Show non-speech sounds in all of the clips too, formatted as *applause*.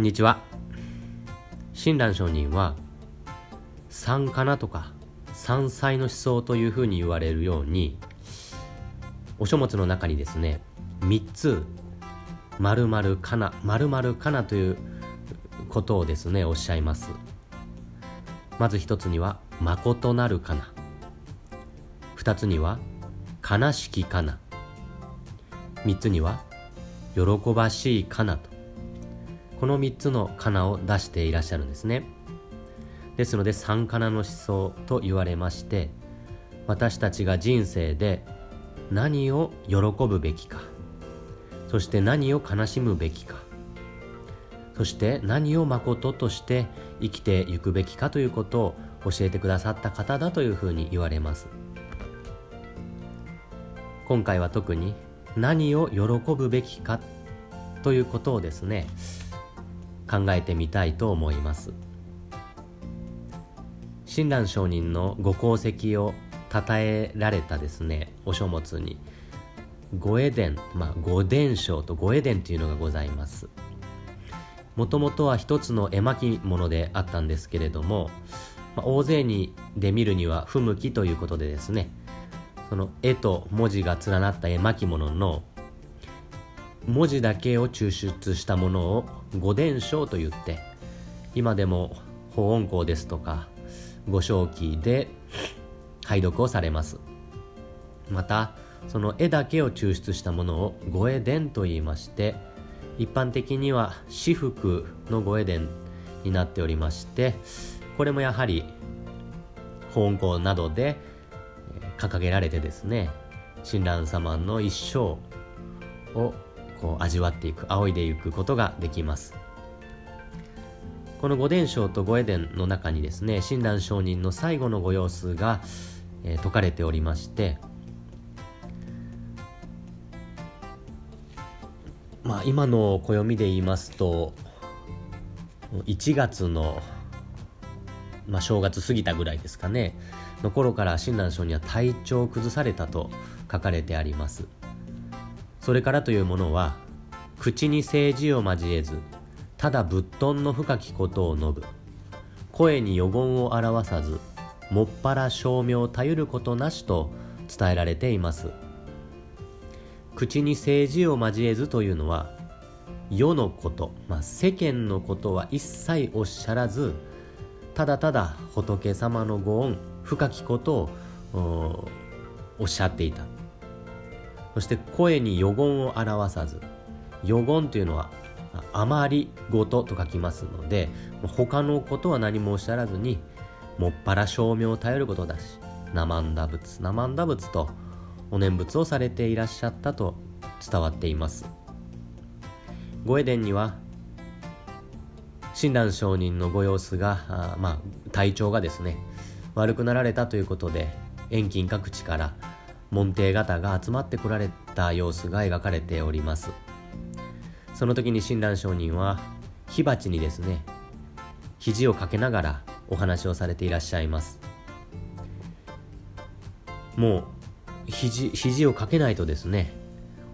こんにちは。親鸞上人は三かなとか山菜の思想というふうに言われるようにお書物の中にですね3つ〇〇かな〇〇かなということをですねおっしゃいます。まず一つには誠なるかな。二つには悲しきかな。三つには喜ばしいかなと。この3つのかなを出していらっしゃるんですね。ですので三かなの思想と言われまして私たちが人生で何を喜ぶべきかそして何を悲しむべきかそして何を誠として生きていくべきかということを教えてくださった方だというふうに言われます。今回は特に何を喜ぶべきかということをですね考えてみたいと思います。親鸞上人のご功績を称えられたですねお書物に御絵伝まあ御伝承と御絵伝というのがございます。もともとは一つの絵巻物であったんですけれども、まあ、大勢にで見るには不向きということでですねその絵と文字が連なった絵巻物の文字だけを抽出したものを御伝承と言って今でも法音校ですとかご正記で拝読をされます。またその絵だけを抽出したものを御絵伝と言いまして一般的には私服の御絵伝になっておりましてこれもやはり法音校などで掲げられてですね親鸞様の一生をこう味わっていく仰いでいくことができます。この御伝承と御絵伝の中にですね親鸞上人の最後のご様子が、えー、説かれておりましてまあ今の暦で言いますと1月の、まあ、正月過ぎたぐらいですかね。の頃から親鸞上人は体調を崩されたと書かれてあります。それからというものは口に政治を交えずただぶっとんの深きことを述ぶ。声に予言を表さずもっぱら照明を頼ることなしと伝えられています。口に政治を交えずというのは世のこと、まあ、世間のことは一切おっしゃらずただただ仏様のご恩深きことをおっしゃっていた。そして声に予言を表さず予言というのはあまりごとと書きますので他のことは何もおっしゃらずにもっぱら照明を頼ることだし生んだ仏生んだ仏とお念仏をされていらっしゃったと伝わっています。御絵伝には親鸞上人のご様子がまあ体調がですね悪くなられたということで遠近各地から門弟方が集まってこられた様子が描かれております。その時に親鸞上人は火鉢にですね肘をかけながらお話をされていらっしゃいます。もう肘肘をかけないとですね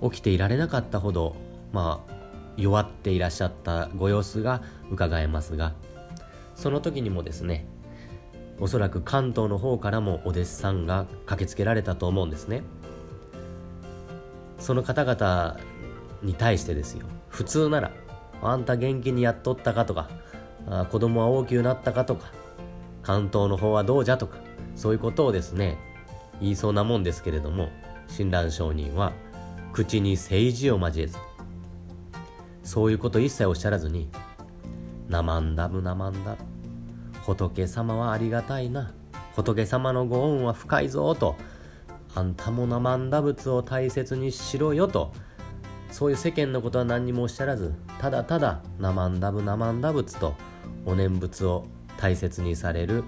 起きていられなかったほどまあ弱っていらっしゃったご様子が伺えますがその時にもですねおそらく関東の方からもお弟子さんが駆けつけられたと思うんですね。その方々に対してですよ。普通ならあんた元気にやっとったかとかあ子供は大きくなったかとか関東の方はどうじゃとかそういうことをですね言いそうなもんですけれども親鸞上人は口に政治を交えずそういうこと一切おっしゃらずに「なまんだぶなまんだ」仏様はありがたいな。仏様のご恩は深いぞと。あんたも生んだ仏を大切にしろよと。そういう世間のことは何にもおっしゃらずただただ生んだぶ生んだ仏とお念仏を大切にされる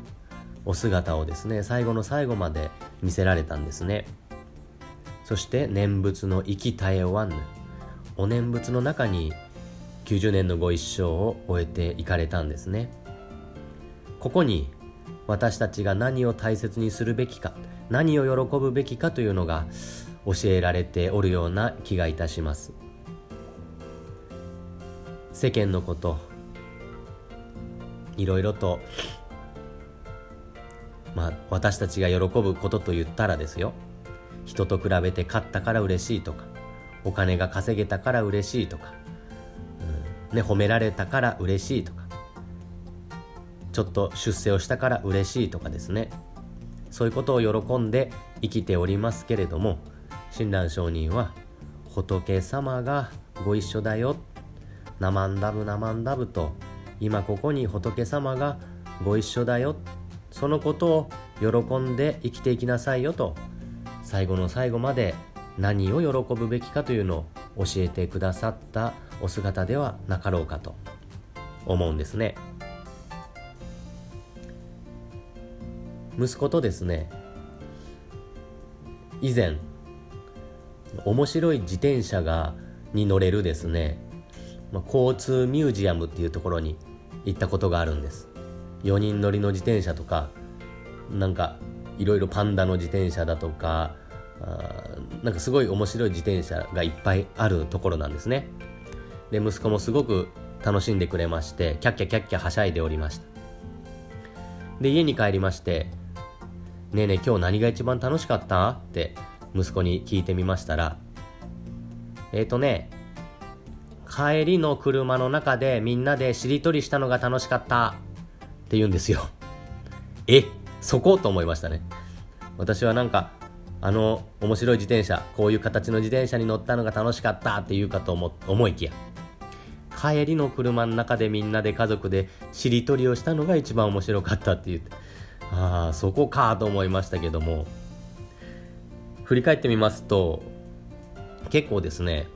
お姿をですね最後の最後まで見せられたんですね。そして念仏の生き絶え終わんぬ。お念仏の中に90年のご一生を終えていかれたんですね。ここに私たちが何を大切にするべきか何を喜ぶべきかというのが教えられておるような気がいたします。世間のこといろいろとまあ私たちが喜ぶことと言ったらですよ。人と比べて勝ったから嬉しいとかお金が稼げたから嬉しいとか、うんね、褒められたから嬉しいとかちょっと出世をしたから嬉しいとかですね。そういうことを喜んで生きておりますけれども親鸞上人は仏様がご一緒だよ。ナマンダブナマンダブと今ここに仏様がご一緒だよ。そのことを喜んで生きていきなさいよと最後の最後まで何を喜ぶべきかというのを教えてくださったお姿ではなかろうかと思うんですね。息子とですね以前面白い自転車がに乗れるですね、ま、交通ミュージアムっていうところに行ったことがあるんです。4人乗りの自転車とかなんかいろいろパンダの自転車だとかあなんかすごい面白い自転車がいっぱいあるところなんですね。で息子もすごく楽しんでくれましてキャッキャキャッキャはしゃいでおりました。で家に帰りまして「ねえねえ今日何が一番楽しかった?」って息子に聞いてみましたらえっ、ー、とね帰りの車の中でみんなでしりとりしたのが楽しかったって言うんですよ *laughs* えそこと思いましたね私はなんかあの面白い自転車こういう形の自転車に乗ったのが楽しかったって言うかと思思いきや帰りの車の中でみんなで家族でしりとりをしたのが一番面白かったって言ってああそこかと思いましたけども。振り返ってみますと結構ですね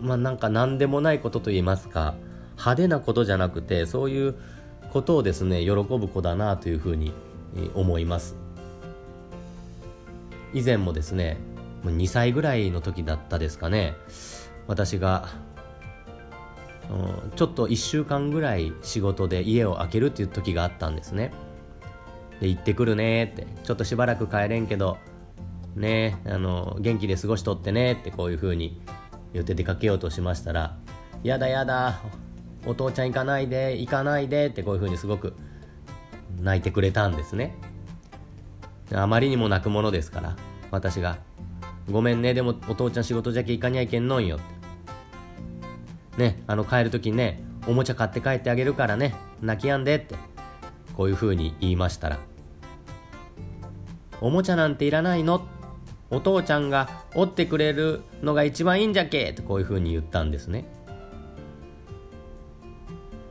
まあなんか何でもないことと言いますか派手なことじゃなくてそういうことをですね喜ぶ子だなというふうに思います。以前もですね2歳ぐらいの時だったですかね。私がちょっと1週間ぐらい仕事で家を空けるっていう時があったんですね。で行ってくるねって。ちょっとしばらく帰れんけどねあの元気で過ごしとってねってこういう風に言って出かけようとしましたらやだやだお父ちゃん行かないで行かないでってこういう風にすごく泣いてくれたんですね。あまりにも泣くものですから私が「ごめんねでもお父ちゃん仕事じゃけ行かにゃいけんのんよ」って。ねあの帰る時にねおもちゃ買って帰ってあげるからね泣きやんでってこういう風に言いましたら「おもちゃなんていらないの?」お父ちゃんが折ってくれるのが一番いいんじゃけとこういう風に言ったんですね。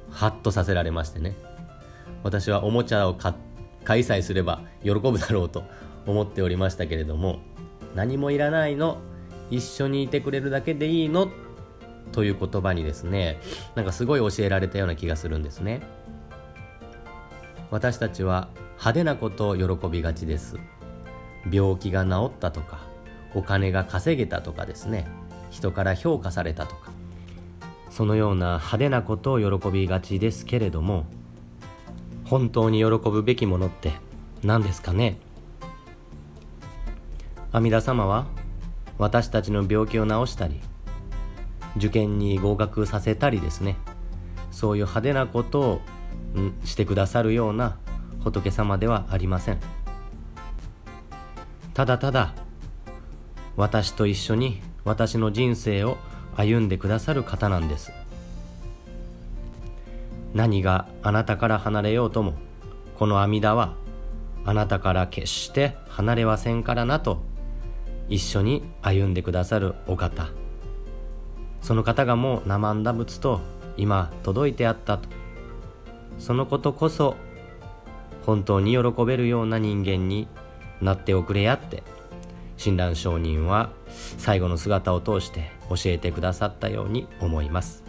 ハッとさせられましてね。私はおもちゃを買開催すれば喜ぶだろうと思っておりましたけれども何もいらないの？一緒にいてくれるだけでいいの？という言葉にですねなんかすごい教えられたような気がするんですね。私たちは派手なことを喜びがちです。病気が治ったとかお金が稼げたとかですね。人から評価されたとか。そのような派手なことを喜びがちですけれども本当に喜ぶべきものって何ですかね？阿弥陀様は私たちの病気を治したり受験に合格させたりですねそういう派手なことをしてくださるような仏様ではありません。ただただ私と一緒に私の人生を歩んでくださる方なんです。何があなたから離れようともこの阿弥陀はあなたから決して離れはせんからなと一緒に歩んでくださるお方。その方がもう生んだ仏と今届いてあったと。そのことこそ本当に喜べるような人間になっておくれやって。親鸞上人は最後の姿を通して教えてくださったように思います。